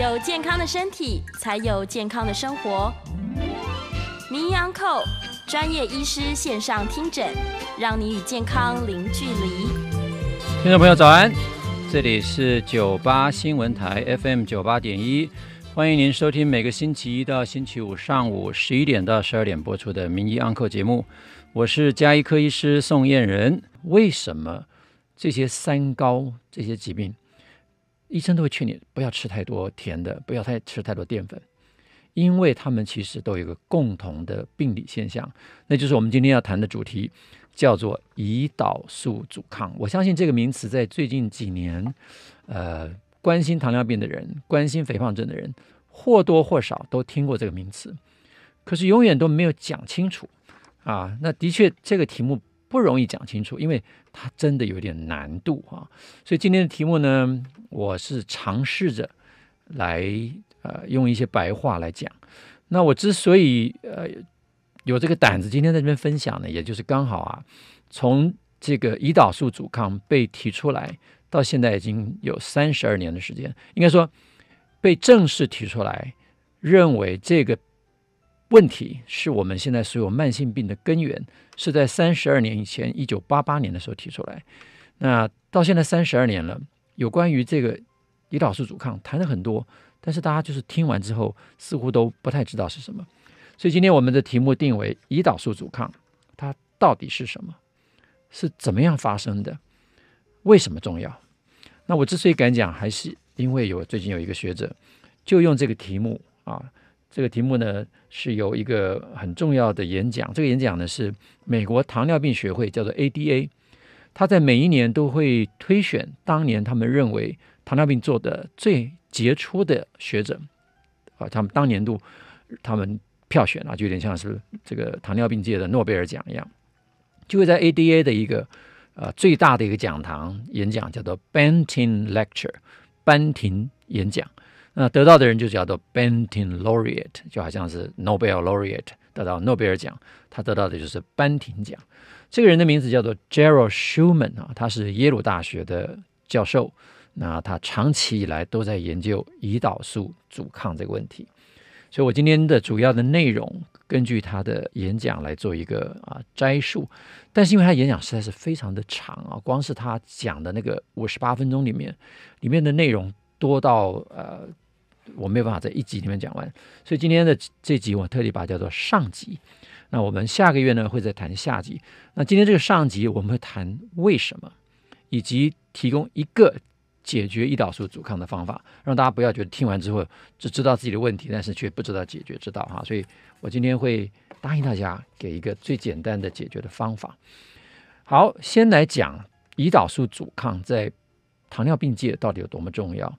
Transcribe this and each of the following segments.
有健康的身体，才有健康的生活。名医安扣专业医师线上听诊，让你与健康零距离。听众朋友早安，这里是九八新闻台 FM 九八点一，欢迎您收听每个星期一到星期五上午十一点到十二点播出的名医安扣节目。我是家医科医师宋燕人。为什么这些三高这些疾病？医生都会劝你不要吃太多甜的，不要太吃太多淀粉，因为他们其实都有一个共同的病理现象，那就是我们今天要谈的主题，叫做胰岛素阻抗。我相信这个名词在最近几年，呃，关心糖尿病的人、关心肥胖症的人，或多或少都听过这个名词，可是永远都没有讲清楚啊。那的确，这个题目。不容易讲清楚，因为它真的有点难度啊。所以今天的题目呢，我是尝试着来呃用一些白话来讲。那我之所以呃有这个胆子今天在这边分享呢，也就是刚好啊，从这个胰岛素阻抗被提出来到现在已经有三十二年的时间，应该说被正式提出来，认为这个。问题是我们现在所有慢性病的根源，是在三十二年以前，一九八八年的时候提出来。那到现在三十二年了，有关于这个胰岛素阻抗谈了很多，但是大家就是听完之后，似乎都不太知道是什么。所以今天我们的题目定为胰岛素阻抗，它到底是什么？是怎么样发生的？为什么重要？那我之所以敢讲，还是因为有最近有一个学者就用这个题目啊。这个题目呢，是有一个很重要的演讲。这个演讲呢，是美国糖尿病学会叫做 ADA，他在每一年都会推选当年他们认为糖尿病做的最杰出的学者啊，他们当年度他们票选啊，就有点像是这个糖尿病界的诺贝尔奖一样，就会在 ADA 的一个呃最大的一个讲堂演讲，叫做 Banting Lecture，班廷演讲。那得到的人就叫做 Banting Laureate，就好像是 Nobel Laureate 得到诺贝尔奖，他得到的就是班廷奖。这个人的名字叫做 Gerald Schumann 啊，他是耶鲁大学的教授。那他长期以来都在研究胰岛素阻抗这个问题。所以我今天的主要的内容，根据他的演讲来做一个啊摘述。但是因为他演讲实在是非常的长啊，光是他讲的那个五十八分钟里面，里面的内容。多到呃，我没有办法在一集里面讲完，所以今天的这集我特地把它叫做上集。那我们下个月呢会再谈下集。那今天这个上集我们会谈为什么，以及提供一个解决胰岛素阻抗的方法，让大家不要觉得听完之后只知道自己的问题，但是却不知道解决之道哈。所以我今天会答应大家给一个最简单的解决的方法。好，先来讲胰岛素阻抗在糖尿病界到底有多么重要。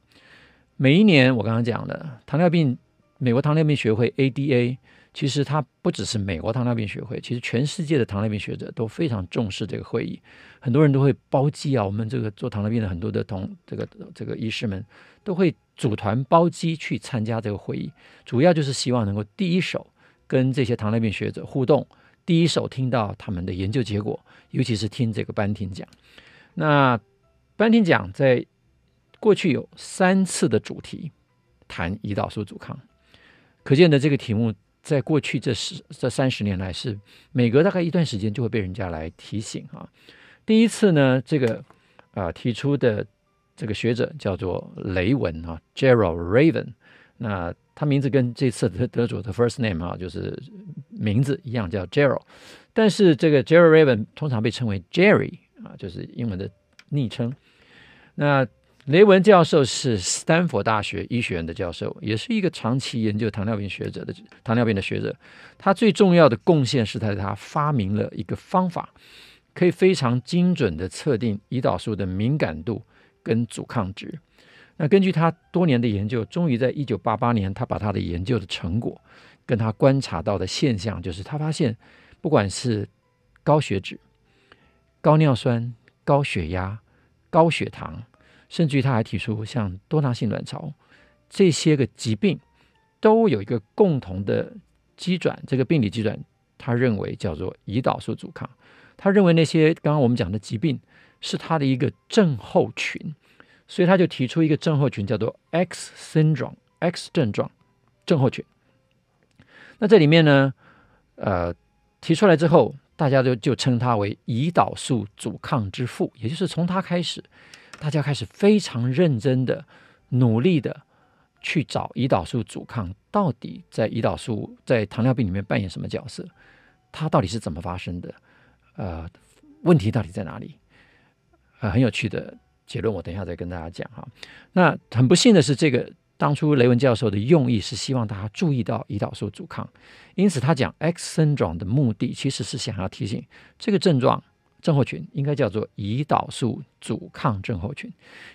每一年，我刚刚讲的糖尿病，美国糖尿病学会 ADA，其实它不只是美国糖尿病学会，其实全世界的糖尿病学者都非常重视这个会议。很多人都会包机啊，我们这个做糖尿病的很多的同这个这个医师们都会组团包机去参加这个会议，主要就是希望能够第一手跟这些糖尿病学者互动，第一手听到他们的研究结果，尤其是听这个班廷讲。那班廷讲在。过去有三次的主题谈胰岛素阻抗，可见的这个题目在过去这十这三十年来是每隔大概一段时间就会被人家来提醒啊。第一次呢，这个啊、提出的这个学者叫做雷文啊，Gerald Raven 那他名字跟这次得得主的 first name 啊就是名字一样叫 Gerald，但是这个 Gerald Raven 通常被称为 Jerry 啊，就是英文的昵称，那。雷文教授是斯坦福大学医学院的教授，也是一个长期研究糖尿病学者的糖尿病的学者。他最重要的贡献是在他发明了一个方法，可以非常精准地测定胰岛素的敏感度跟阻抗值。那根据他多年的研究，终于在一九八八年，他把他的研究的成果跟他观察到的现象，就是他发现，不管是高血脂、高尿酸、高血压、高血糖。甚至于他还提出，像多囊性卵巢这些个疾病，都有一个共同的基转，这个病理基转，他认为叫做胰岛素阻抗。他认为那些刚刚我们讲的疾病是他的一个症候群，所以他就提出一个症候群，叫做 X syndrome X 症状症候群。那这里面呢，呃，提出来之后，大家就就称他为胰岛素阻抗之父，也就是从他开始，大家开始非常认真的、努力的去找胰岛素阻抗到底在胰岛素在糖尿病里面扮演什么角色，它到底是怎么发生的，呃，问题到底在哪里？呃，很有趣的结论，我等一下再跟大家讲哈。那很不幸的是，这个。当初雷文教授的用意是希望大家注意到胰岛素阻抗，因此他讲 X syndrome 的目的其实是想要提醒这个症状症候群应该叫做胰岛素阻抗症候群。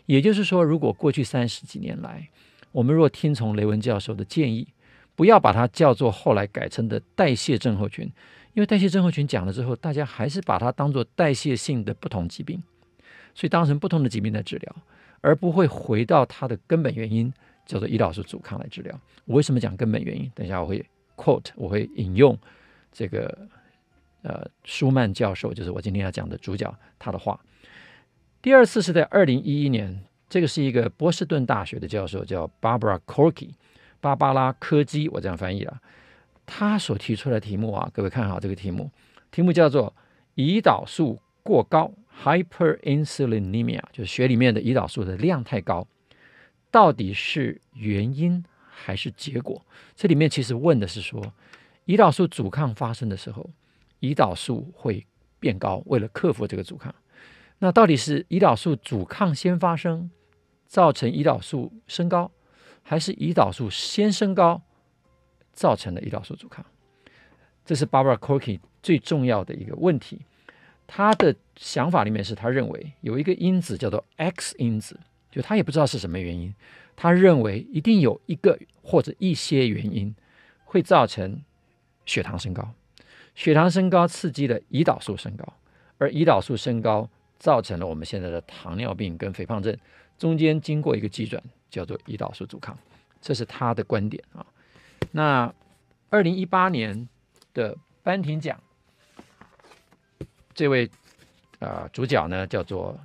也就是说，如果过去三十几年来，我们若听从雷文教授的建议，不要把它叫做后来改成的代谢症候群，因为代谢症候群讲了之后，大家还是把它当做代谢性的不同疾病，所以当成不同的疾病来治疗，而不会回到它的根本原因。叫做胰岛素阻抗来治疗。我为什么讲根本原因？等一下我会 quote，我会引用这个呃舒曼教授，就是我今天要讲的主角他的话。第二次是在二零一一年，这个是一个波士顿大学的教授，叫 Barbara Corky，芭芭拉柯基，我这样翻译了。他所提出的题目啊，各位看好这个题目，题目叫做胰岛素过高 （hyperinsulinemia），就是血里面的胰岛素的量太高。到底是原因还是结果？这里面其实问的是说，胰岛素阻抗发生的时候，胰岛素会变高，为了克服这个阻抗。那到底是胰岛素阻抗先发生，造成胰岛素升高，还是胰岛素先升高，造成了胰岛素阻抗？这是 Barbara Corky 最重要的一个问题。他的想法里面是他认为有一个因子叫做 X 因子。就他也不知道是什么原因，他认为一定有一个或者一些原因会造成血糖升高，血糖升高刺激了胰岛素升高，而胰岛素升高造成了我们现在的糖尿病跟肥胖症，中间经过一个机转叫做胰岛素阻抗，这是他的观点啊。那二零一八年的班廷奖，这位啊、呃、主角呢叫做。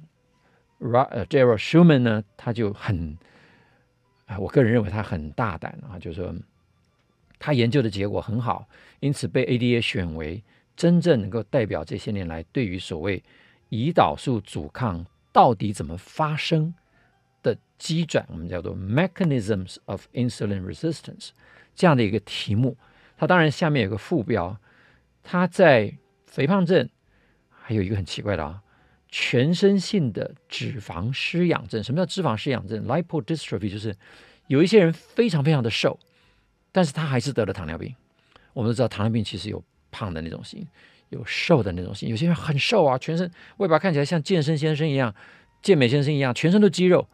R 呃 j e r r y Schumann 呢，他就很啊，我个人认为他很大胆啊，就是说他研究的结果很好，因此被 ADA 选为真正能够代表这些年来对于所谓胰岛素阻抗到底怎么发生的机转，我们叫做 Mechanisms of Insulin Resistance 这样的一个题目。它当然下面有个副标，它在肥胖症还有一个很奇怪的啊。全身性的脂肪失养症，什么叫脂肪失养症？Lipodystrophy 就是有一些人非常非常的瘦，但是他还是得了糖尿病。我们都知道糖尿病其实有胖的那种型，有瘦的那种型。有些人很瘦啊，全身外表看起来像健身先生一样、健美先生一样，全身都肌肉，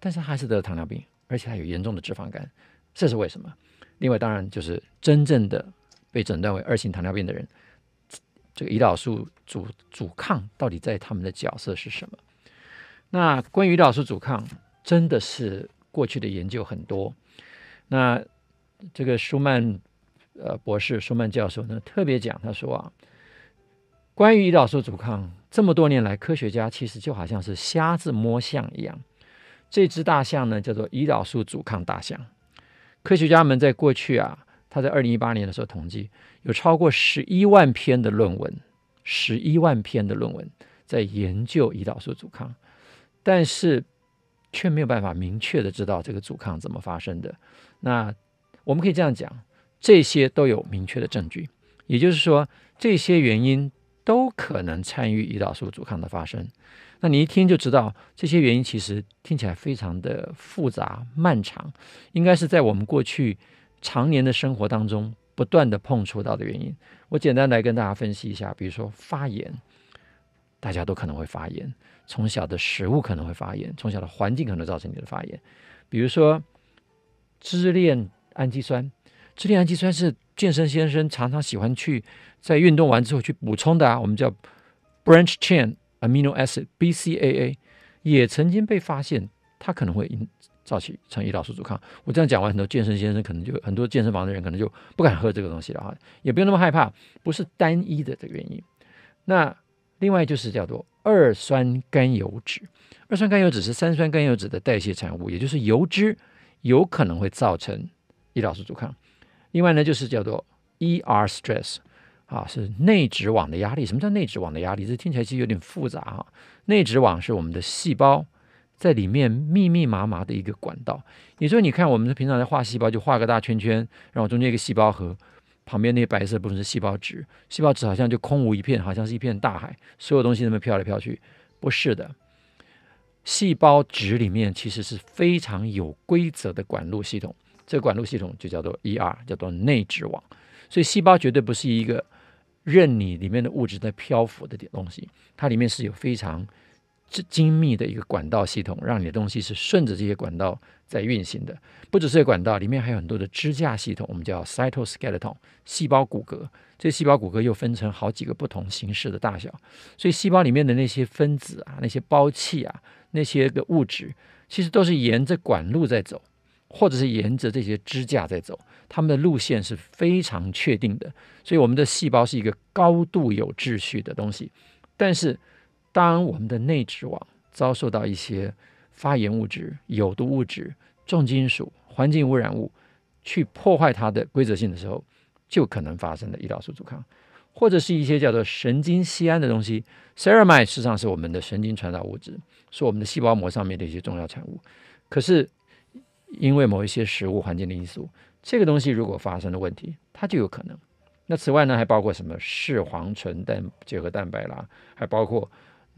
但是他还是得了糖尿病，而且他有严重的脂肪肝。这是为什么？另外，当然就是真正的被诊断为二型糖尿病的人。这个胰岛素阻阻抗到底在他们的角色是什么？那关于胰岛素阻抗，真的是过去的研究很多。那这个舒曼呃博士，舒曼教授呢特别讲，他说啊，关于胰岛素阻抗，这么多年来，科学家其实就好像是瞎子摸象一样。这只大象呢叫做胰岛素阻抗大象。科学家们在过去啊。他在二零一八年的时候统计，有超过十一万篇的论文，十一万篇的论文在研究胰岛素阻抗，但是却没有办法明确的知道这个阻抗怎么发生的。那我们可以这样讲，这些都有明确的证据，也就是说，这些原因都可能参与胰岛素阻抗的发生。那你一听就知道，这些原因其实听起来非常的复杂漫长，应该是在我们过去。常年的生活当中不断的碰触到的原因，我简单来跟大家分析一下。比如说发炎，大家都可能会发炎，从小的食物可能会发炎，从小的环境可能造成你的发炎。比如说支链氨基酸，支链氨基酸是健身先生常常喜欢去在运动完之后去补充的啊，我们叫 branch chain amino acid BCAA，也曾经被发现它可能会引。造起成胰岛素阻抗，我这样讲完，很多健身先生可能就很多健身房的人可能就不敢喝这个东西了哈，也不用那么害怕，不是单一的这个原因。那另外就是叫做二酸甘油脂，二酸甘油脂是三酸甘油脂的代谢产物，也就是油脂有可能会造成胰岛素阻抗。另外呢，就是叫做 ER stress 啊，是内质网的压力。什么叫内质网的压力？这听起来其实有点复杂啊。内质网是我们的细胞在里面密密麻麻的一个管道。也就是你看，我们平常在画细胞，就画个大圈圈，然后中间一个细胞核。旁边那些白色部分是细胞质，细胞质好像就空无一片，好像是一片大海，所有东西那么飘来飘去。不是的，细胞质里面其实是非常有规则的管路系统，这个管路系统就叫做 ER，叫做内质网。所以细胞绝对不是一个任你里面的物质在漂浮的点东西，它里面是有非常精密的一个管道系统，让你的东西是顺着这些管道在运行的。不只是管道，里面还有很多的支架系统，我们叫 cytoskeleton 细胞骨骼。这细胞骨骼又分成好几个不同形式的大小，所以细胞里面的那些分子啊、那些胞器啊、那些个物质，其实都是沿着管路在走，或者是沿着这些支架在走，它们的路线是非常确定的。所以我们的细胞是一个高度有秩序的东西，但是。当我们的内质网遭受到一些发炎物质、有毒物质、重金属、环境污染物去破坏它的规则性的时候，就可能发生了胰岛素阻抗，或者是一些叫做神经酰胺的东西。ceramide 实际上是我们的神经传导物质，是我们的细胞膜上面的一些重要产物。可是因为某一些食物环境的因素，这个东西如果发生了问题，它就有可能。那此外呢，还包括什么视黄醇蛋结合蛋白啦，还包括。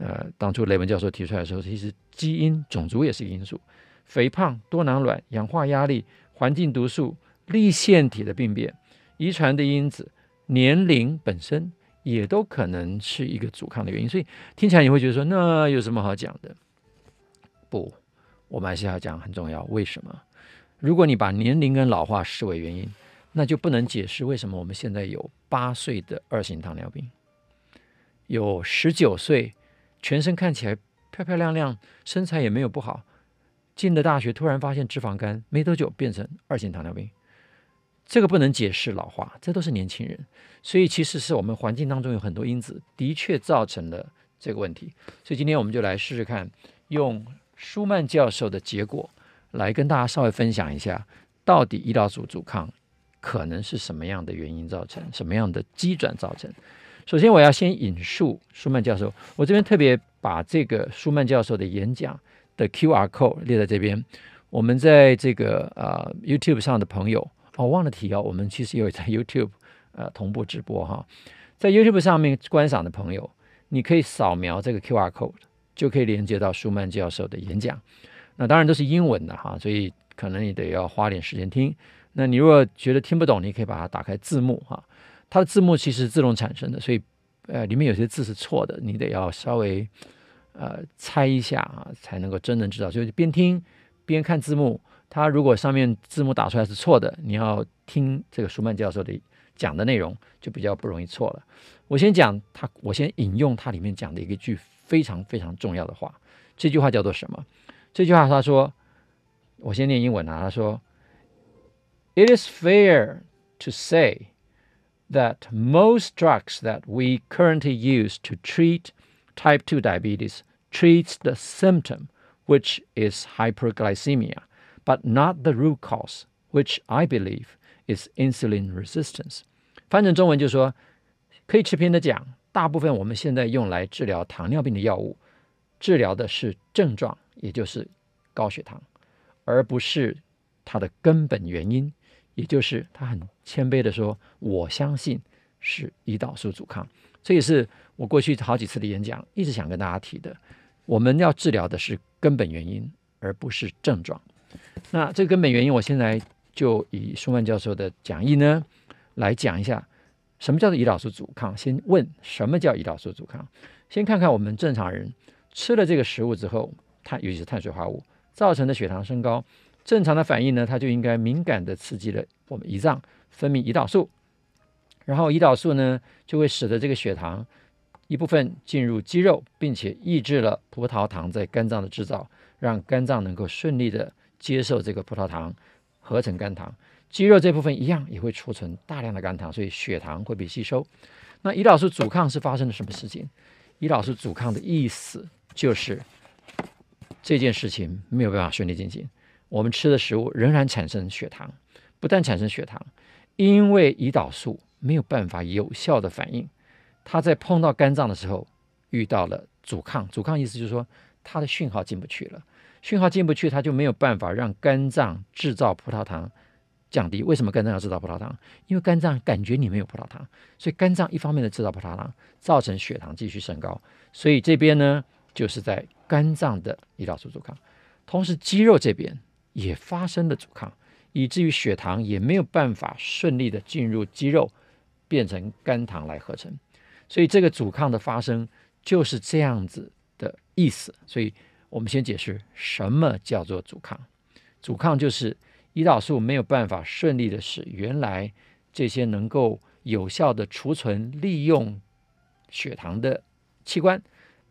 呃，当初雷文教授提出来的时候，其实基因、种族也是因素。肥胖、多囊卵、氧化压力、环境毒素、粒腺体的病变、遗传的因子、年龄本身也都可能是一个阻抗的原因。所以听起来你会觉得说，那有什么好讲的？不，我们还是要讲很重要。为什么？如果你把年龄跟老化视为原因，那就不能解释为什么我们现在有八岁的二型糖尿病，有十九岁。全身看起来漂漂亮亮，身材也没有不好，进了大学突然发现脂肪肝，没多久变成二型糖尿病，这个不能解释老化，这都是年轻人，所以其实是我们环境当中有很多因子的确造成了这个问题，所以今天我们就来试试看，用舒曼教授的结果来跟大家稍微分享一下，到底胰岛素阻抗可能是什么样的原因造成，什么样的机转造成。首先，我要先引述舒曼教授。我这边特别把这个舒曼教授的演讲的 QR code 列在这边。我们在这个呃 YouTube 上的朋友，哦，忘了提哦，我们其实也有在 YouTube 呃同步直播哈。在 YouTube 上面观赏的朋友，你可以扫描这个 QR code，就可以连接到舒曼教授的演讲。那当然都是英文的哈，所以可能你得要花点时间听。那你如果觉得听不懂，你可以把它打开字幕哈。它的字幕其实自动产生的，所以呃，里面有些字是错的，你得要稍微呃猜一下啊，才能够真能知道。就是边听边看字幕，它如果上面字幕打出来是错的，你要听这个舒曼教授的讲的内容，就比较不容易错了。我先讲他，我先引用他里面讲的一个句非常非常重要的话，这句话叫做什么？这句话他说，我先念英文啊，他说：“It is fair to say。” that most drugs that we currently use to treat type 2 diabetes treats the symptom, which is hyperglycemia, but not the root cause, which I believe is insulin resistance. 翻成中文就是说，可以持平的讲， 大部分我们现在用来治疗糖尿病的药物，治疗的是症状，也就是高血糖，而不是它的根本原因。也就是他很谦卑的说：“我相信是胰岛素阻抗。”这也是我过去好几次的演讲一直想跟大家提的。我们要治疗的是根本原因，而不是症状。那这个根本原因，我现在就以舒曼教授的讲义呢来讲一下，什么叫做胰岛素阻抗。先问什么叫胰岛素阻抗？先看看我们正常人吃了这个食物之后，碳尤其是碳水化合物造成的血糖升高。正常的反应呢，它就应该敏感地刺激了我们胰脏分泌胰岛素，然后胰岛素呢就会使得这个血糖一部分进入肌肉，并且抑制了葡萄糖在肝脏的制造，让肝脏能够顺利地接受这个葡萄糖合成肝糖。肌肉这部分一样也会储存大量的肝糖，所以血糖会被吸收。那胰岛素阻抗是发生了什么事情？胰岛素阻抗的意思就是这件事情没有办法顺利进行。我们吃的食物仍然产生血糖，不但产生血糖，因为胰岛素没有办法有效的反应，它在碰到肝脏的时候遇到了阻抗，阻抗意思就是说它的讯号进不去了，讯号进不去，它就没有办法让肝脏制造葡萄糖。降低，为什么肝脏要制造葡萄糖？因为肝脏感觉你没有葡萄糖，所以肝脏一方面的制造葡萄糖，造成血糖继续升高。所以这边呢，就是在肝脏的胰岛素阻抗，同时肌肉这边也发生了阻抗，以至于血糖也没有办法顺利的进入肌肉，变成肝糖来合成。所以这个阻抗的发生就是这样子的意思。所以我们先解释什么叫做阻抗，阻抗就是。胰岛素没有办法顺利的使原来这些能够有效的储存利用血糖的器官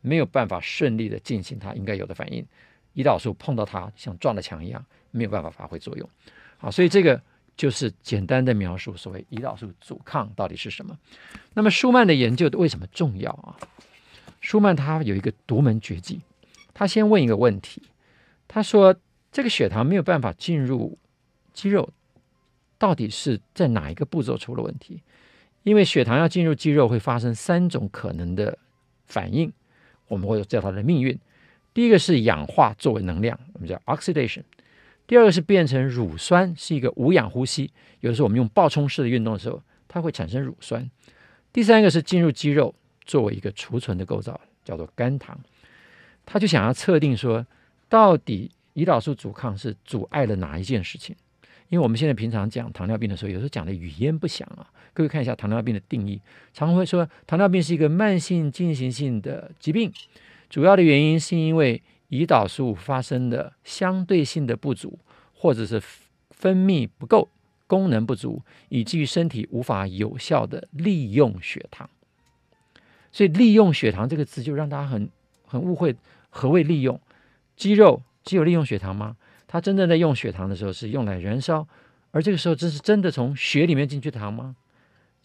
没有办法顺利的进行它应该有的反应，胰岛素碰到它像撞了墙一样没有办法发挥作用。好，所以这个就是简单的描述所谓胰岛素阻抗到底是什么。那么舒曼的研究为什么重要啊？舒曼他有一个独门绝技，他先问一个问题，他说这个血糖没有办法进入。肌肉到底是在哪一个步骤出了问题？因为血糖要进入肌肉会发生三种可能的反应，我们会叫它的命运。第一个是氧化作为能量，我们叫 oxidation；第二个是变成乳酸，是一个无氧呼吸，有的时候我们用爆冲式的运动的时候，它会产生乳酸；第三个是进入肌肉作为一个储存的构造，叫做肝糖。他就想要测定说，到底胰岛素阻抗是阻碍了哪一件事情？因为我们现在平常讲糖尿病的时候，有时候讲的语焉不详啊。各位看一下糖尿病的定义，常会说糖尿病是一个慢性进行性的疾病，主要的原因是因为胰岛素发生的相对性的不足，或者是分泌不够、功能不足，以至于身体无法有效的利用血糖。所以“利用血糖”这个词就让大家很很误会，何谓利用？肌肉只有利用血糖吗？它真正在用血糖的时候是用来燃烧，而这个时候这是真的从血里面进去的糖吗？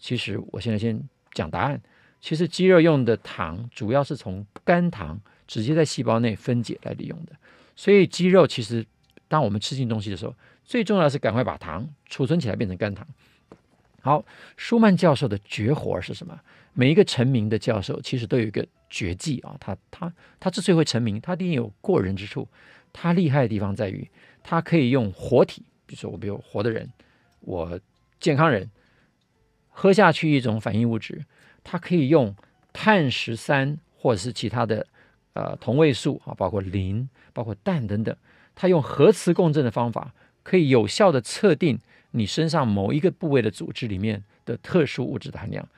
其实我现在先讲答案。其实肌肉用的糖主要是从肝糖直接在细胞内分解来利用的。所以肌肉其实当我们吃进东西的时候，最重要的是赶快把糖储存起来变成肝糖。好，舒曼教授的绝活是什么？每一个成名的教授其实都有一个绝技啊，他他他之所以会成名，他一定有过人之处。它厉害的地方在于，它可以用活体，比如说我比如活的人，我健康人喝下去一种反应物质，它可以用碳十三或者是其他的呃同位素啊，包括磷、包括氮等等，它用核磁共振的方法，可以有效的测定你身上某一个部位的组织里面的特殊物质的含量。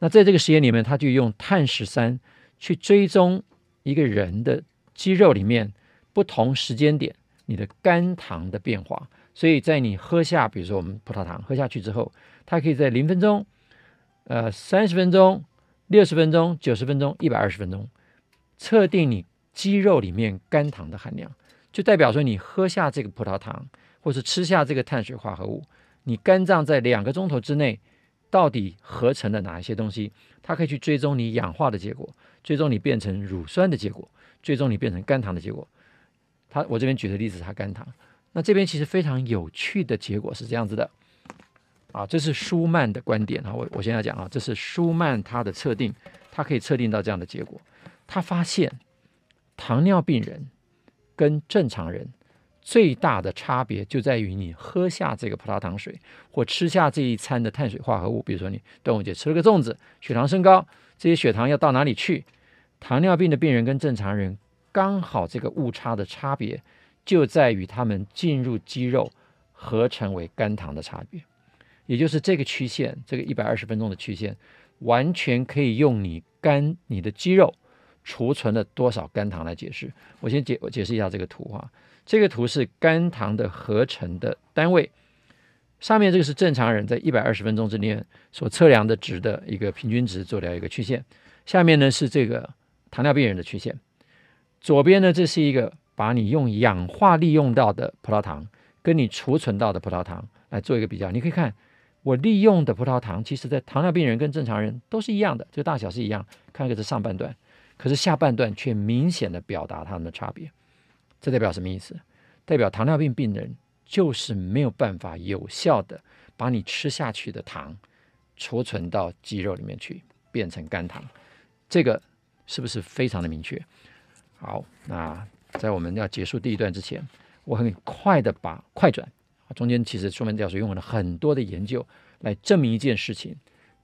那在这个实验里面，他就用碳十三去追踪一个人的肌肉里面。不同时间点，你的肝糖的变化，所以在你喝下，比如说我们葡萄糖喝下去之后，它可以在零分钟、呃三十分钟、六十分钟、九十分钟、一百二十分钟，测定你肌肉里面肝糖的含量，就代表说你喝下这个葡萄糖，或是吃下这个碳水化合物，你肝脏在两个钟头之内到底合成了哪一些东西，它可以去追踪你氧化的结果，追踪你变成乳酸的结果，追踪你变成肝糖的结果。他我这边举的例子是他肝糖，那这边其实非常有趣的结果是这样子的，啊，这是舒曼的观点啊，我我现在讲啊，这是舒曼他的测定，他可以测定到这样的结果，他发现糖尿病人跟正常人最大的差别就在于你喝下这个葡萄糖水或吃下这一餐的碳水化合物，比如说你端午节吃了个粽子，血糖升高，这些血糖要到哪里去？糖尿病的病人跟正常人。刚好这个误差的差别就在于他们进入肌肉合成为肝糖的差别，也就是这个曲线，这个一百二十分钟的曲线，完全可以用你肝、你的肌肉储存了多少肝糖来解释。我先解我解释一下这个图哈，这个图是肝糖的合成的单位，上面这个是正常人在一百二十分钟之内所测量的值的一个平均值做了一个曲线，下面呢是这个糖尿病人的曲线。左边呢，这是一个把你用氧化利用到的葡萄糖，跟你储存到的葡萄糖来做一个比较。你可以看，我利用的葡萄糖，其实在糖尿病人跟正常人都是一样的，这个大小是一样。看一个是上半段，可是下半段却明显的表达它们的差别。这代表什么意思？代表糖尿病病人就是没有办法有效的把你吃下去的糖储存到肌肉里面去，变成肝糖。这个是不是非常的明确？好，那在我们要结束第一段之前，我很快的把快转，中间其实舒曼教授用了很多的研究来证明一件事情。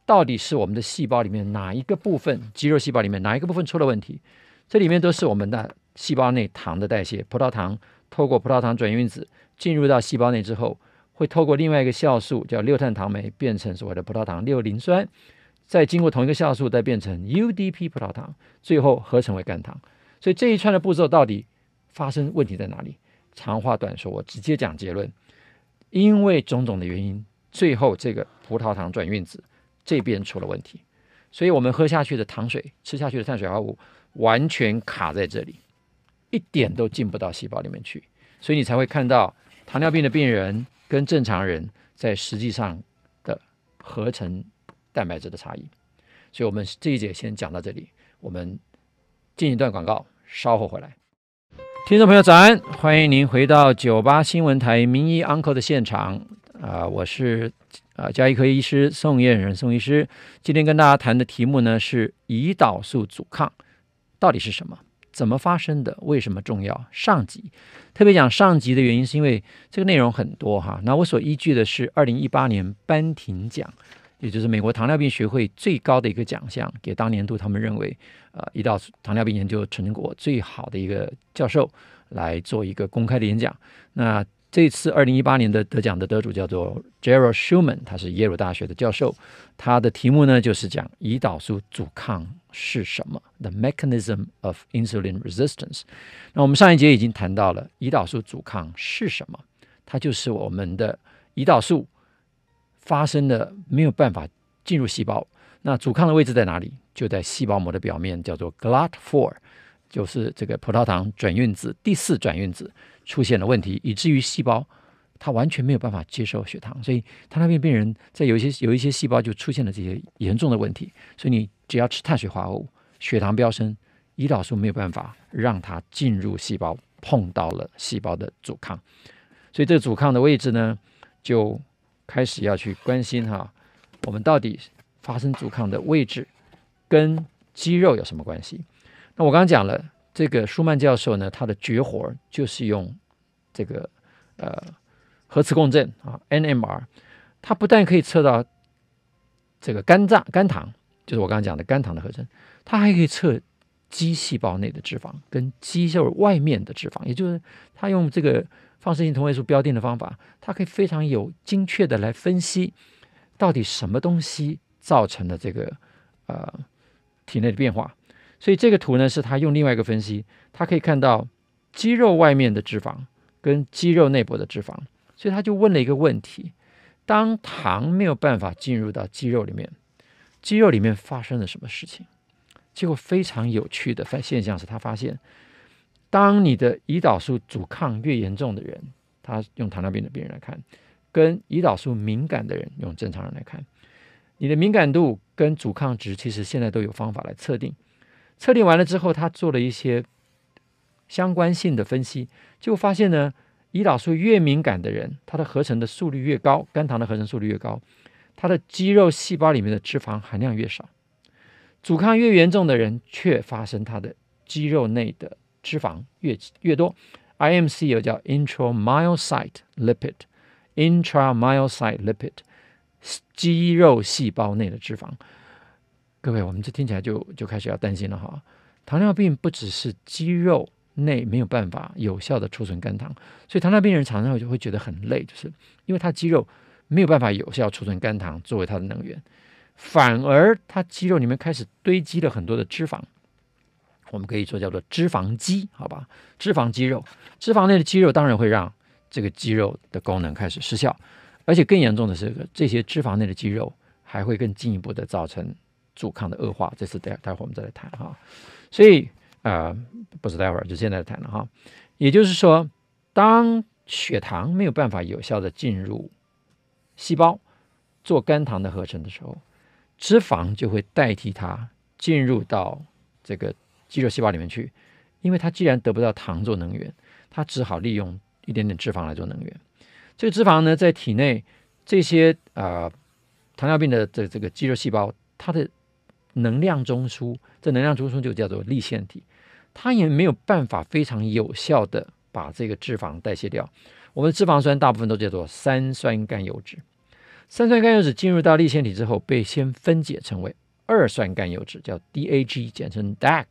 到底是我们的细胞里面哪一个部分，肌肉细胞里面哪一个部分出了问题？这里面都是我们的细胞内糖的代谢，葡萄糖透过葡萄糖转运子进入到细胞内之后，会透过另外一个酵素叫六碳糖酶变成所谓的葡萄糖六磷酸，再经过同一个酵素再变成 UDP 葡萄糖，最后合成为肝糖。所以这一串的步骤到底发生问题在哪里？长话短说，我直接讲结论：因为种种的原因，最后这个葡萄糖转运子。这边出了问题，所以我们喝下去的糖水、吃下去的碳水化合物完全卡在这里，一点都进不到细胞里面去，所以你才会看到糖尿病的病人跟正常人在实际上的合成蛋白质的差异。所以我们这一节先讲到这里，我们进一段广告，稍后回来。听众朋友早安，欢迎您回到九八新闻台名医 Uncle 的现场啊、我是。啊，家医科医师宋晏仁宋医师，今天跟大家谈的题目呢是胰岛素阻抗到底是什么？怎么发生的？为什么重要？上集特别讲上集的原因是因为这个内容很多哈。那我所依据的是二零一八年班廷奖，也就是美国糖尿病学会最高的一个奖项，给当年度他们认为呃胰岛素糖尿病研究成果最好的一个教授来做一个公开的演讲。那这次二零一八年的得奖的得主叫做 Gerald Schumann，他是耶鲁大学的教授。他的题目呢就是讲胰岛素阻抗是什么？The mechanism of insulin resistance。那我们上一节已经谈到了胰岛素阻抗是什么？它就是我们的胰岛素发生的没有办法进入细胞。那阻抗的位置在哪里？就在细胞膜的表面，叫做 GLUT4，就是这个葡萄糖转运子第四转运子。出现了问题，以至于细胞它完全没有办法接受血糖，所以糖尿病病人在有一些有一些细胞就出现了这些严重的问题。所以你只要吃碳水化合物，血糖飙升，胰岛素没有办法让它进入细胞，碰到了细胞的阻抗，所以这个阻抗的位置呢，就开始要去关心哈，我们到底发生阻抗的位置跟肌肉有什么关系？那我刚刚讲了。这个舒曼教授呢，他的绝活就是用这个呃核磁共振啊 NMR，它不但可以测到这个肝脏肝糖，就是我刚刚讲的肝糖的合成，它还可以测肌细胞内的脂肪跟肌肉外面的脂肪，也就是他用这个放射性同位素标定的方法，它可以非常有精确的来分析到底什么东西造成了这个呃体内的变化。所以这个图呢，是他用另外一个分析，他可以看到肌肉外面的脂肪跟肌肉内部的脂肪，所以他就问了一个问题：当糖没有办法进入到肌肉里面，肌肉里面发生了什么事情？结果非常有趣的现象是他发现，当你的胰岛素阻抗越严重的人，他用糖尿病的病人来看，跟胰岛素敏感的人用正常人来看，你的敏感度跟阻抗值其实现在都有方法来测定。测定完了之后，他做了一些相关性的分析，就发现呢，胰岛素越敏感的人，它的合成的速率越高，肝糖的合成速率越高，他的肌肉细胞里面的脂肪含量越少。阻抗越严重的人，却发生他的肌肉内的脂肪越越多。IMC 有叫 intramyocyte lipid，intramyocyte lipid，肌肉细胞内的脂肪。各位，我们这听起来就就开始要担心了哈。糖尿病不只是肌肉内没有办法有效的储存肝糖，所以糖尿病人常常就会觉得很累，就是因为他肌肉没有办法有效储存肝糖作为他的能源，反而他肌肉里面开始堆积了很多的脂肪，我们可以说叫做脂肪肌，好吧？脂肪肌肉，脂肪内的肌肉当然会让这个肌肉的功能开始失效，而且更严重的是，这些脂肪内的肌肉还会更进一步的造成。阻抗的恶化，这次待待会我们再来谈哈。所以呃，不是待会儿，就现在谈了哈。也就是说，当血糖没有办法有效的进入细胞做肝糖的合成的时候，脂肪就会代替它进入到这个肌肉细胞里面去。因为它既然得不到糖做能源，它只好利用一点点脂肪来做能源。这个脂肪呢，在体内这些啊、糖尿病的这这个肌肉细胞，它的能量中枢，这能量中枢就叫做粒线体，它也没有办法非常有效的把这个脂肪代谢掉。我们的脂肪酸大部分都叫做三酸甘油脂，三酸甘油脂进入到粒线体之后，被先分解成为二酸甘油脂，叫 DAG，简称 DAG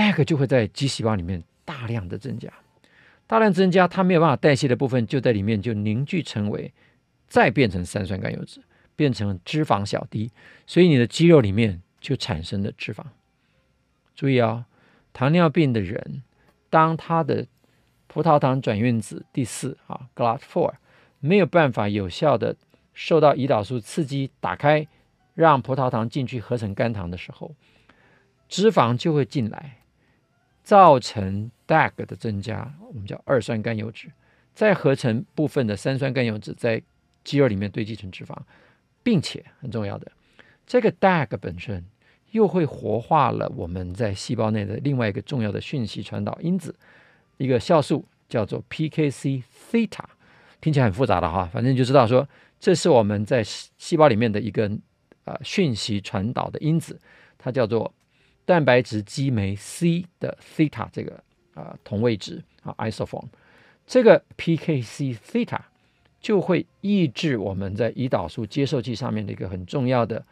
DAG，DAG 就会在肌细胞里面大量的增加。大量增加，它没有办法代谢的部分就在里面就凝聚成为，再变成三酸甘油脂，变成脂肪小滴，所以你的肌肉里面就产生了脂肪。注意啊、哦，糖尿病的人，当他的葡萄糖转运子第四啊，GLUT4 没有办法有效的受到胰岛素刺激打开，让葡萄糖进去合成肝糖的时候，脂肪就会进来。造成 DAG 的增加，我们叫二酸甘油酯，再合成部分的三酸甘油酯在肌肉里面堆积成脂肪，并且很重要的，这个 DAG 本身又会活化了我们在细胞内的另外一个重要的讯息传导因子，一个酵素叫做 PKC theta，听起来很复杂的哈，反正就知道说这是我们在细胞里面的一个呃讯息传导的因子，它叫做。蛋白质激酶 C 的 theta 这个啊、呃、同位质啊 isoform，这个 PKC theta 就会抑制我们在胰岛素接受器上面的一个很重要的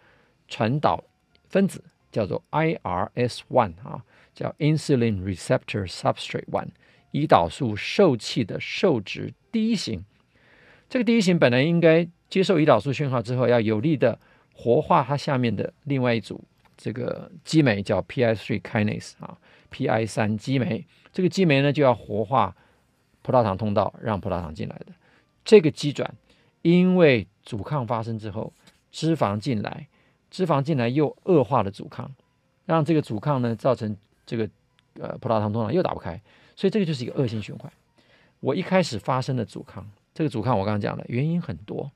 传导分子，叫做 IRS one 啊，叫 Insulin Receptor Substrate One，胰岛素受器的受值第一型。这个第一型本来应该接受胰岛素讯号之后，要有力的活化它下面的另外一组。这个激酶叫 PI3 kinase 啊，PI 三激酶，这个激酶呢就要活化葡萄糖通道，让葡萄糖进来的。这个机转，因为阻抗发生之后，脂肪进来，脂肪进来又恶化了阻抗，让这个阻抗呢造成这个呃葡萄糖通道又打不开，所以这个就是一个恶性循环。我一开始发生的阻抗，这个阻抗我刚刚讲了，原因很多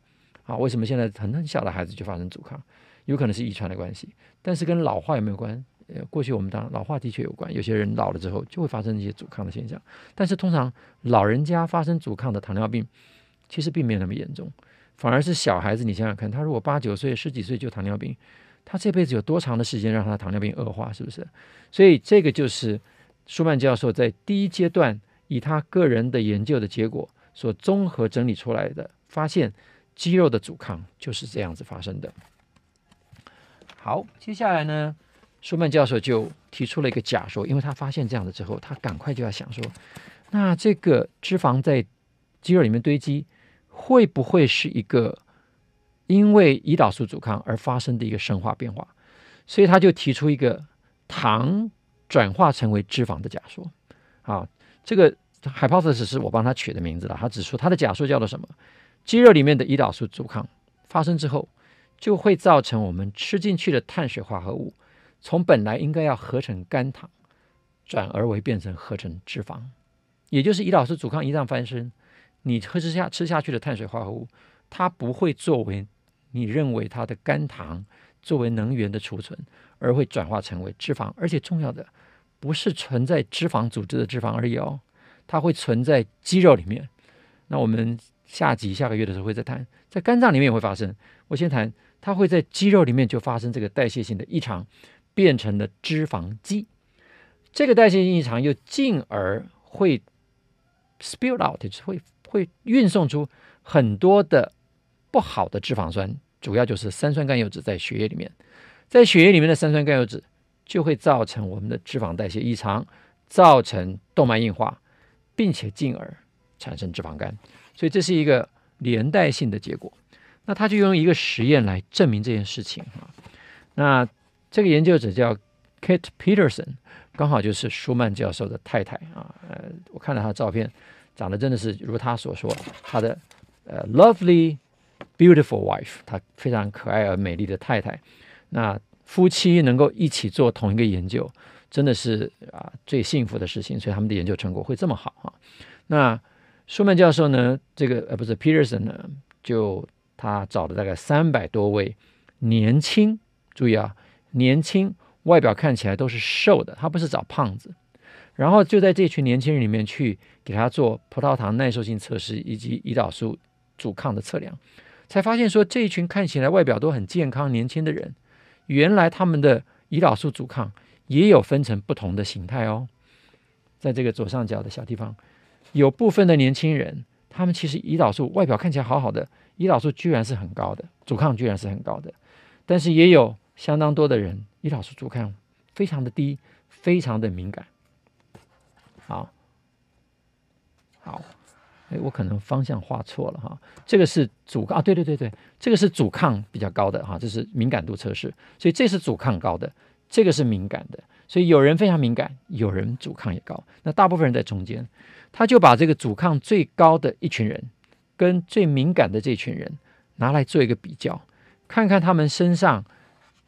啊，为什么现在很很小的孩子就发生阻抗？有可能是遗传的关系，但是跟老化有没有关？呃，过去我们当老化的确有关，有些人老了之后就会发生一些阻抗的现象。但是通常老人家发生阻抗的糖尿病，其实并没有那么严重，反而是小孩子。你想想看，他如果八九岁、十几岁就糖尿病，他这辈子有多长的时间让他糖尿病恶化？是不是？所以这个就是舒曼教授在第一阶段以他个人的研究的结果所综合整理出来的，发现肌肉的阻抗就是这样子发生的。好，接下来呢，舒曼教授就提出了一个假说，因为他发现这样的之后，他赶快就要想说，那这个脂肪在肌肉里面堆积，会不会是一个因为胰岛素阻抗而发生的一个生化变化？所以他就提出一个糖转化成为脂肪的假说。啊，这个 hypothesis 是我帮他取的名字了。他指出他的假说叫做什么？肌肉里面的胰岛素阻抗发生之后。就会造成我们吃进去的碳水化合物，从本来应该要合成肝糖，转而为变成合成脂肪，也就是胰岛素阻抗一旦发生，你喝吃下吃下去的碳水化合物，它不会作为你认为它的肝糖作为能源的储存，而会转化成为脂肪，而且重要的不是存在脂肪组织的脂肪而已哦，它会存在肌肉里面。那我们下集下个月的时候会再谈，在肝脏里面也会发生。我先谈。它会在肌肉里面就发生这个代谢性的异常，变成了脂肪肌。这个代谢性异常又进而会 spill out，会会运送出很多的不好的脂肪酸，主要就是三酸甘油酯在血液里面，在血液里面的三酸甘油酯就会造成我们的脂肪代谢异常，造成动脉硬化，并且进而产生脂肪肝。所以这是一个连带性的结果。那他就用一个实验来证明这件事情啊。那这个研究者叫 Kate Peterson，刚好就是舒曼教授的太太啊。呃，我看了他的照片，长得真的是如他所说，他的呃 lovely beautiful wife，他非常可爱而美丽的太太。那夫妻能够一起做同一个研究，真的是啊最幸福的事情。所以他们的研究成果会这么好啊。那舒曼教授呢，这个呃不是 Peterson 呢，就他找了大概三百多位年轻，注意啊，年轻，外表看起来都是瘦的。他不是找胖子，然后就在这群年轻人里面去给他做葡萄糖耐受性测试以及胰岛素阻抗的测量，才发现说，这一群看起来外表都很健康年轻的人，原来他们的胰岛素阻抗也有分成不同的形态哦。在这个左上角的小地方，有部分的年轻人，他们其实胰岛素外表看起来好好的，胰岛素居然是很高的，阻抗居然是很高的，但是也有相当多的人胰岛素阻抗非常的低，非常的敏感。好，好，哎，我可能方向画错了哈，这个是阻抗啊，对对对对，这个是阻抗比较高的哈，这是敏感度测试，所以这是阻抗高的，这个是敏感的，所以有人非常敏感，有人阻抗也高，那大部分人在中间，他就把这个阻抗最高的一群人跟最敏感的这群人拿来做一个比较，看看他们身上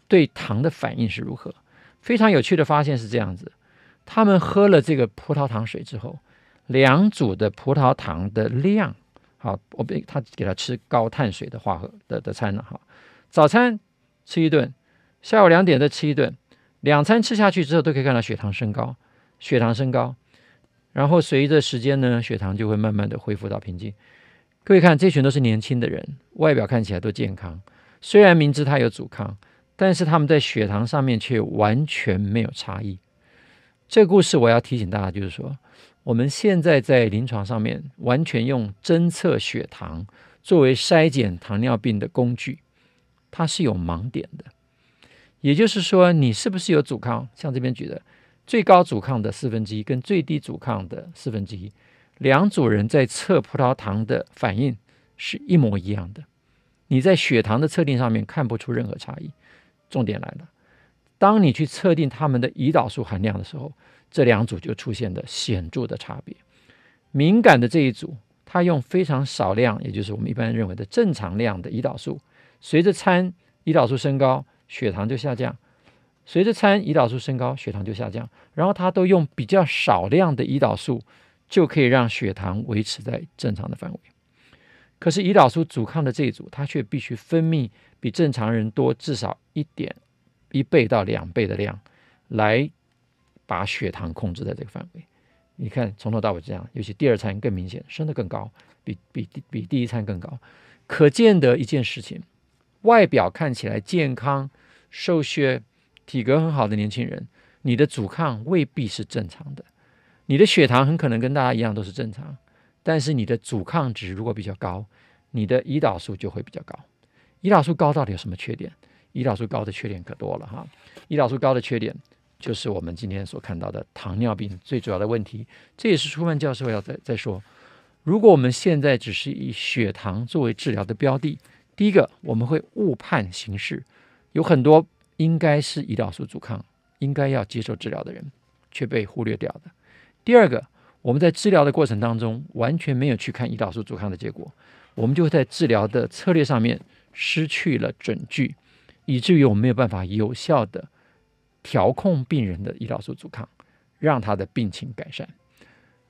对糖的反应是如何。非常有趣的发现是这样子。他们喝了这个葡萄糖水之后，两组的葡萄糖的量，好，我被他给他吃高碳水的化合的的餐了哈。早餐吃一顿，下午两点再吃一顿，两餐吃下去之后都可以看到血糖升高，血糖升高，然后随着时间呢，血糖就会慢慢的恢复到平静。各位看，这群都是年轻的人，外表看起来都健康，虽然明知他有阻抗，但是他们在血糖上面却完全没有差异。这个故事我要提醒大家，就是说，我们现在在临床上面完全用侦测血糖作为筛检糖尿病的工具，它是有盲点的。也就是说，你是不是有阻抗？像这边举的，最高阻抗的四分之一跟最低阻抗的四分之一，两组人在测葡萄糖的反应是一模一样的。你在血糖的测定上面看不出任何差异。重点来了。当你去测定他们的胰岛素含量的时候，这两组就出现了显著的差别。敏感的这一组，他用非常少量，也就是我们一般认为的正常量的胰岛素，随着餐胰岛素升高，血糖就下降；随着餐胰岛素升高，血糖就下降。然后他都用比较少量的胰岛素，就可以让血糖维持在正常的范围。可是胰岛素阻抗的这一组，它却必须分泌比正常人多至少一点。一倍到两倍的量，来把血糖控制在这个范围。你看，从头到尾这样，尤其第二餐更明显，升得更高，比比比第一餐更高。可见得一件事情：外表看起来健康、瘦削、体格很好的年轻人，你的阻抗未必是正常的。你的血糖很可能跟大家一样都是正常，但是你的阻抗值如果比较高，你的胰岛素就会比较高。胰岛素高到底有什么缺点？胰岛素高的缺点可多了哈，胰岛素高的缺点就是我们今天所看到的糖尿病最主要的问题。这也是舒曼教授要再再说，如果我们现在只是以血糖作为治疗的标的，第一个我们会误判形势，有很多应该是胰岛素阻抗、应该要接受治疗的人却被忽略掉的。第二个，我们在治疗的过程当中完全没有去看胰岛素阻抗的结果，我们就会在治疗的策略上面失去了准据。以至于我们没有办法有效的调控病人的胰岛素阻抗，让他的病情改善。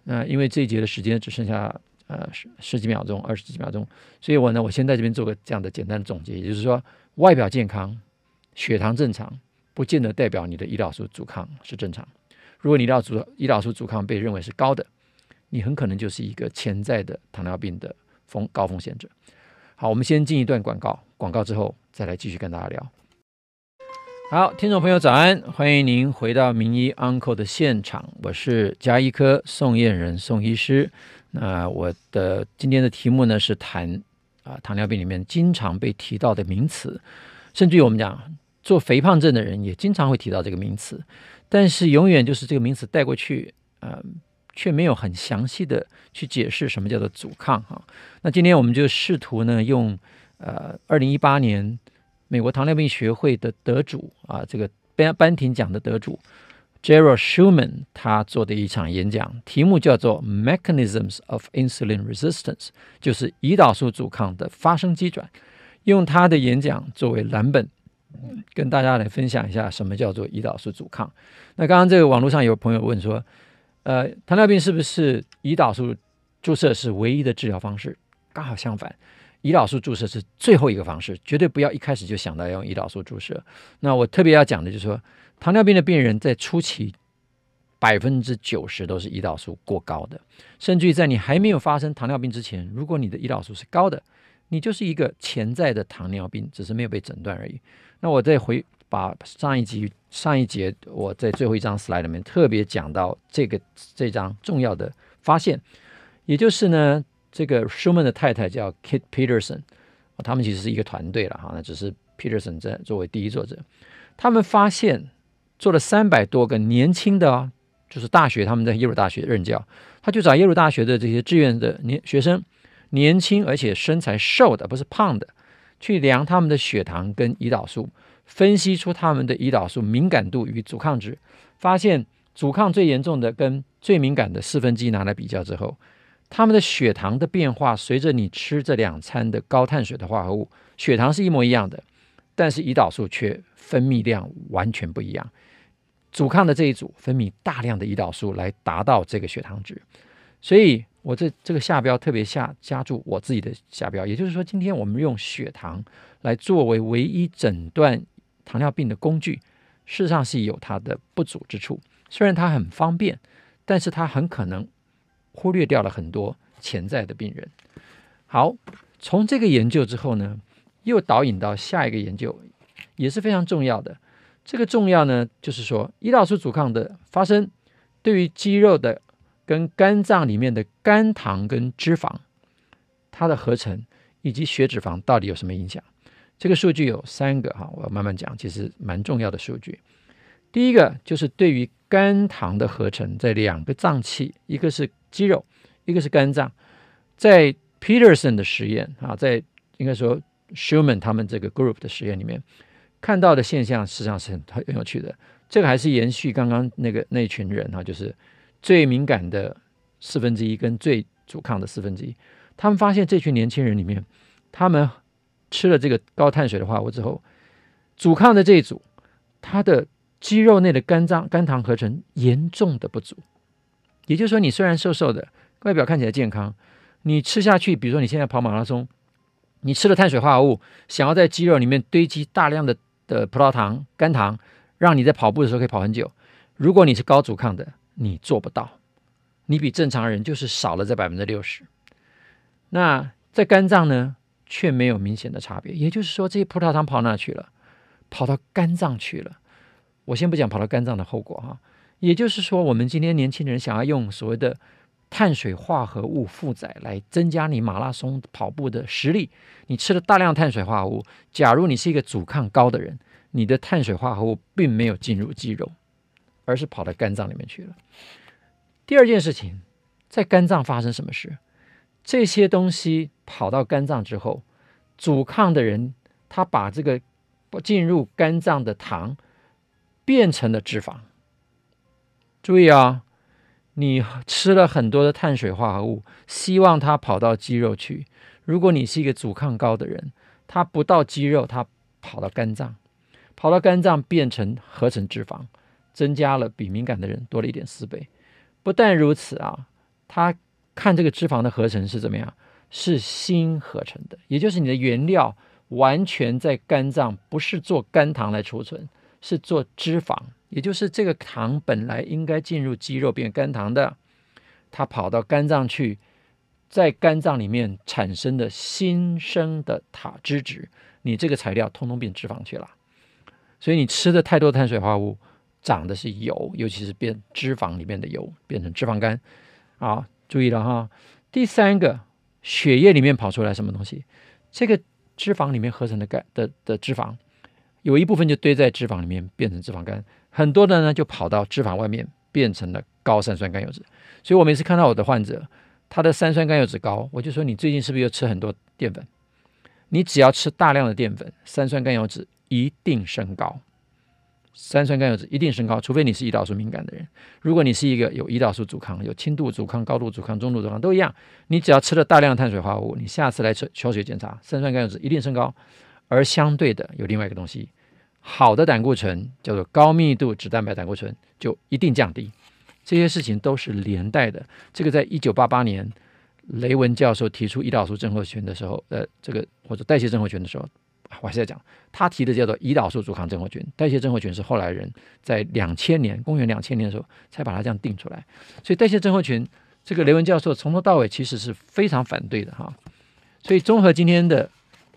那因为这一节的时间只剩下呃十十几秒钟、二十几秒钟，所以我呢，我先在这边做个这样的简单的总结，也就是说，外表健康、血糖正常，不见得代表你的胰岛素阻抗是正常。如果你的胰岛素阻抗被认为是高的，你很可能就是一个潜在的糖尿病的风高风险者。好，我们先进一段广告，广告之后。再来继续跟大家聊。好，听众朋友早安，欢迎您回到名医 Uncle 的现场，我是加医科宋燕仁宋医师。那我的今天的题目呢是谈啊糖尿病里面经常被提到的名词，甚至于我们讲做肥胖症的人也经常会提到这个名词，但是永远就是这个名词带过去，呃，却没有很详细的去解释什么叫做阻抗哈。那今天我们就试图呢用。呃，二零一八年美国糖尿病学会的得主啊，这个班班廷奖的得主 Gerald Schumann 他做的一场演讲，题目叫做 Mechanisms of Insulin Resistance，就是胰岛素阻抗的发生机转。用他的演讲作为蓝本，跟大家来分享一下什么叫做胰岛素阻抗。那刚刚这个网络上有朋友问说，呃，糖尿病是不是胰岛素注射是唯一的治疗方式？刚好相反。胰岛素注射是最后一个方式，绝对不要一开始就想到要用胰岛素注射。那我特别要讲的就是说，糖尿病的病人在初期百分之九十都是胰岛素过高的。甚至于在你还没有发生糖尿病之前，如果你的胰岛素是高的，你就是一个潜在的糖尿病，只是没有被诊断而已。那我再回把上一集上一节我在最后一张 slide 里面特别讲到这个这张重要的发现，也就是呢，这个舒曼的太太叫 Kit Peterson，他们其实是一个团队了哈，那只是 Peterson 在作为第一作者，他们发现做了三百多个年轻的，就是大学他们在耶鲁大学任教，他就找耶鲁大学的这些志愿的年学生，年轻而且身材瘦的，不是胖的。去量他们的血糖跟胰岛素，分析出他们的胰岛素敏感度与阻抗值，发现阻抗最严重的跟最敏感的四分之一拿来比较之后，他们的血糖的变化随着你吃这两餐的高碳水的化合物，血糖是一模一样的，但是胰岛素却分泌量完全不一样。阻抗的这一组分泌大量的胰岛素来达到这个血糖值，所以。我这这个下标特别下加注我自己的下标，也就是说，今天我们用血糖来作为唯一诊断糖尿病的工具，事实上是有它的不足之处。虽然它很方便，但是它很可能忽略掉了很多潜在的病人。好，从这个研究之后呢，又导引到下一个研究，也是非常重要的。这个重要呢，就是说胰岛素阻抗的发生对于肌肉的。跟肝脏里面的肝糖跟脂肪，它的合成以及血脂肪到底有什么影响？这个数据有三个哈，我要慢慢讲，其实蛮重要的数据。第一个就是对于肝糖的合成，在两个脏器，一个是肌肉，一个是肝脏，在 Peterson 的实验啊，在应该说 Schumann 他们这个 group 的实验里面看到的现象，实际上是很很有趣的。这个还是延续刚刚那个那群人哈，就是。最敏感的四分之一跟最阻抗的四分之一，他们发现这群年轻人里面，他们吃了这个高碳水的化合物之后，阻抗的这一组，他的肌肉内的肝脏肝糖合成严重的不足。也就是说，你虽然瘦瘦的，外表看起来健康，你吃下去，比如说你现在跑马拉松，你吃了碳水化合物，想要在肌肉里面堆积大量的的葡萄糖、肝糖，让你在跑步的时候可以跑很久。如果你是高阻抗的，你做不到，你比正常人就是少了这百分之六十。那在肝脏呢，却没有明显的差别。也就是说，这些葡萄糖跑哪去了？跑到肝脏去了。我先不讲跑到肝脏的后果哈。也就是说，我们今天年轻人想要用所谓的碳水化合物负载来增加你马拉松跑步的实力，你吃了大量碳水化合物。假如你是一个阻抗高的人，你的碳水化合物并没有进入肌肉。而是跑到肝脏里面去了。第二件事情，在肝脏发生什么事？这些东西跑到肝脏之后，阻抗的人他把这个进入肝脏的糖变成了脂肪。注意啊，你吃了很多的碳水化合物，希望它跑到肌肉去。如果你是一个阻抗高的人，它不到肌肉，它跑到肝脏，跑到肝脏变成合成脂肪。增加了比敏感的人多了一点四倍，不但如此啊，他看这个脂肪的合成是怎么样？是锌合成的，也就是你的原料完全在肝脏，不是做肝糖来储存，是做脂肪，也就是这个糖本来应该进入肌肉变肝糖的，它跑到肝脏去，在肝脏里面产生的新生的塔脂质，你这个材料通通变脂肪去了，所以你吃的太多碳水化合物。长的是油，尤其是变脂肪里面的油变成脂肪肝。好，注意了哈。第三个，血液里面跑出来什么东西？这个脂肪里面合成的肝的的脂肪，有一部分就堆在脂肪里面变成脂肪肝，很多的呢就跑到脂肪外面变成了高三酸甘油脂。所以我每次看到我的患者，他的三酸甘油脂高，我就说你最近是不是又吃很多淀粉？你只要吃大量的淀粉，三酸甘油脂一定升高。三酸甘油脂一定升高，除非你是胰岛素敏感的人。如果你是一个有胰岛素阻抗、有轻度阻抗、高度阻抗、中度阻抗都一样，你只要吃了大量的碳水化合物，你下次来抽抽血检查，三酸甘油脂一定升高。而相对的，有另外一个东西，好的胆固醇叫做高密度脂蛋白胆固醇就一定降低。这些事情都是连带的。这个在一九八八年，雷文教授提出胰岛素症候群的时候，呃，这个或者代谢症候群的时候，我还是在讲，他提的叫做胰岛素阻抗症候群，代谢症候群是后来人在两千年，公元两千年的时候才把它这样定出来。所以代谢症候群，这个雷文教授从头到尾其实是非常反对的哈。所以综合今天的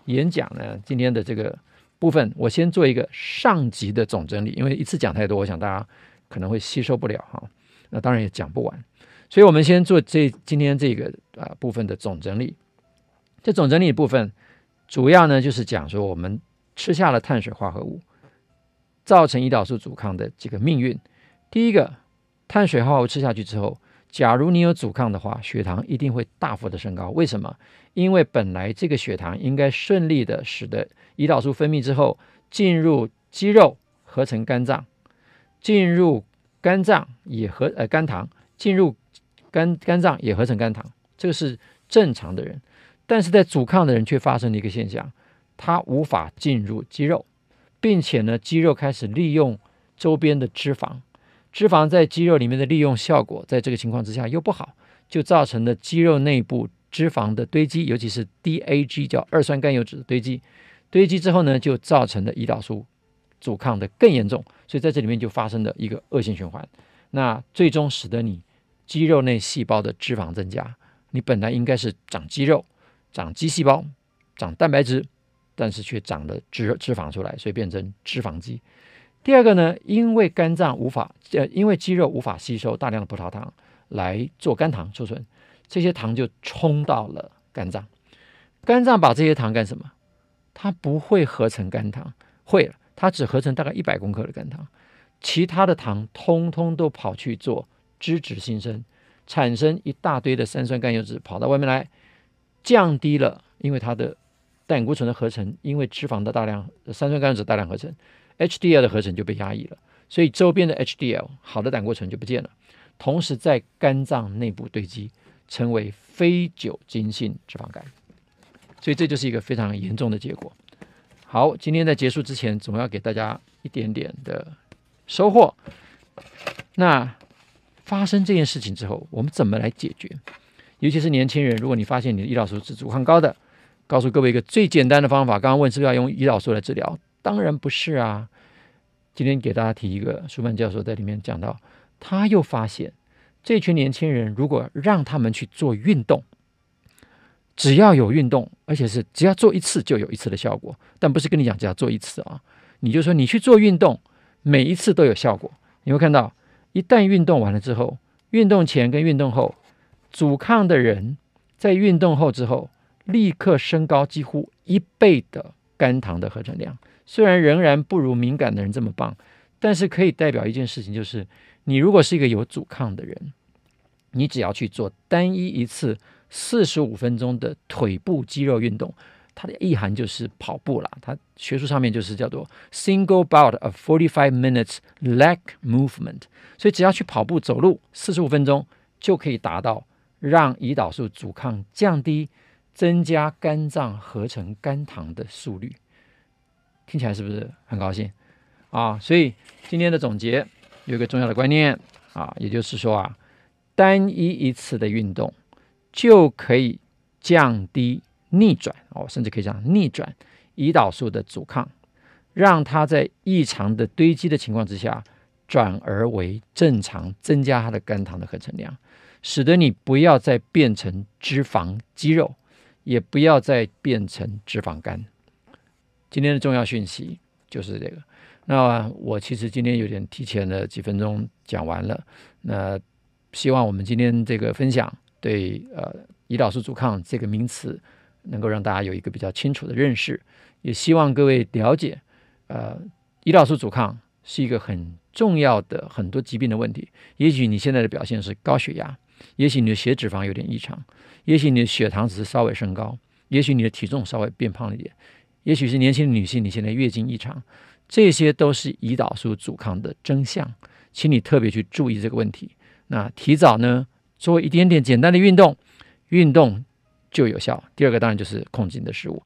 演讲呢，今天的这个部分，我先做一个上集的总整理，因为一次讲太多，我想大家可能会吸收不了哈。那当然也讲不完，所以我们先做这今天这个啊、部分的总整理。这总整理部分。主要呢就是讲说，我们吃下了碳水化合物，造成胰岛素阻抗的这个命运。第一个，碳水化合物吃下去之后，假如你有阻抗的话，血糖一定会大幅的升高。为什么？因为本来这个血糖应该顺利的使得胰岛素分泌之后进入肌肉合成肝脏，进入肝脏也合呃肝糖，进入肝肝脏也合成肝糖，这个是正常的人。但是在阻抗的人却发生了一个现象，它无法进入肌肉，并且呢，肌肉开始利用周边的脂肪，脂肪在肌肉里面的利用效果，在这个情况之下又不好，就造成了肌肉内部脂肪的堆积，尤其是 DAG 叫二酸甘油脂的堆积，堆积之后呢，就造成了胰岛素阻抗的更严重，所以在这里面就发生了一个恶性循环，那最终使得你肌肉内细胞的脂肪增加，你本来应该是长肌肉。长肌细胞，长蛋白质，但是却长了脂脂肪出来，所以变成脂肪肌。第二个呢，因为肝脏无法呃，因为肌肉无法吸收大量的葡萄糖来做肝糖储存，这些糖就冲到了肝脏。肝脏把这些糖干什么？它不会合成肝糖，会了，它只合成大概一百公克的肝糖，其他的糖通通都跑去做脂质新生，产生一大堆的三酸甘油脂跑到外面来。降低了，因为它的胆固醇的合成，因为脂肪的大量三酸甘油脂大量合成，HDL 的合成就被压抑了，所以周边的 HDL 好的胆固醇就不见了，同时在肝脏内部堆积，成为非酒精性脂肪肝，所以这就是一个非常严重的结果。好，今天在结束之前，总要给大家一点点的收获。那发生这件事情之后，我们怎么来解决？尤其是年轻人，如果你发现你的胰岛素是阻抗高的，告诉各位一个最简单的方法。刚刚问是不是要用胰岛素来治疗？当然不是啊。今天给大家提一个，舒曼教授在里面讲到，他又发现这群年轻人如果让他们去做运动，只要有运动，而且是只要做一次就有一次的效果，但不是跟你讲只要做一次啊，你就说你去做运动，每一次都有效果。你会看到，一旦运动完了之后，运动前跟运动后。阻抗的人在运动后之后，立刻升高几乎一倍的肝糖的合成量。虽然仍然不如敏感的人这么棒，但是可以代表一件事情，就是你如果是一个有阻抗的人，你只要去做单一一次四十五分钟的腿部肌肉运动，它的意涵就是跑步啦。它学术上面就是叫做 single bout of forty five minutes leg movement。所以只要去跑步走路四十五分钟，就可以达到。让胰岛素阻抗降低，增加肝脏合成肝糖的速率，听起来是不是很高兴啊？所以今天的总结有一个重要的观念啊，也就是说啊，单一一次的运动就可以降低逆转哦，甚至可以讲逆转胰岛素的阻抗，让它在异常的堆积的情况之下，转而为正常，增加它的肝糖的合成量。使得你不要再变成脂肪肌肉，也不要再变成脂肪肝。今天的重要讯息就是这个。那我其实今天有点提前了几分钟讲完了。那希望我们今天这个分享对呃胰岛素阻抗这个名词能够让大家有一个比较清楚的认识。也希望各位了解，呃，胰岛素阻抗是一个很重要的很多疾病的问题。也许你现在的表现是高血压。也许你的血脂肪有点异常，也许你的血糖只是稍微升高，也许你的体重稍微变胖了一点，也许是年轻的女性你现在月经异常，这些都是胰岛素阻抗的征象，请你特别去注意这个问题。那提早呢，做一点点简单的运动，运动就有效。第二个当然就是控制你的食物。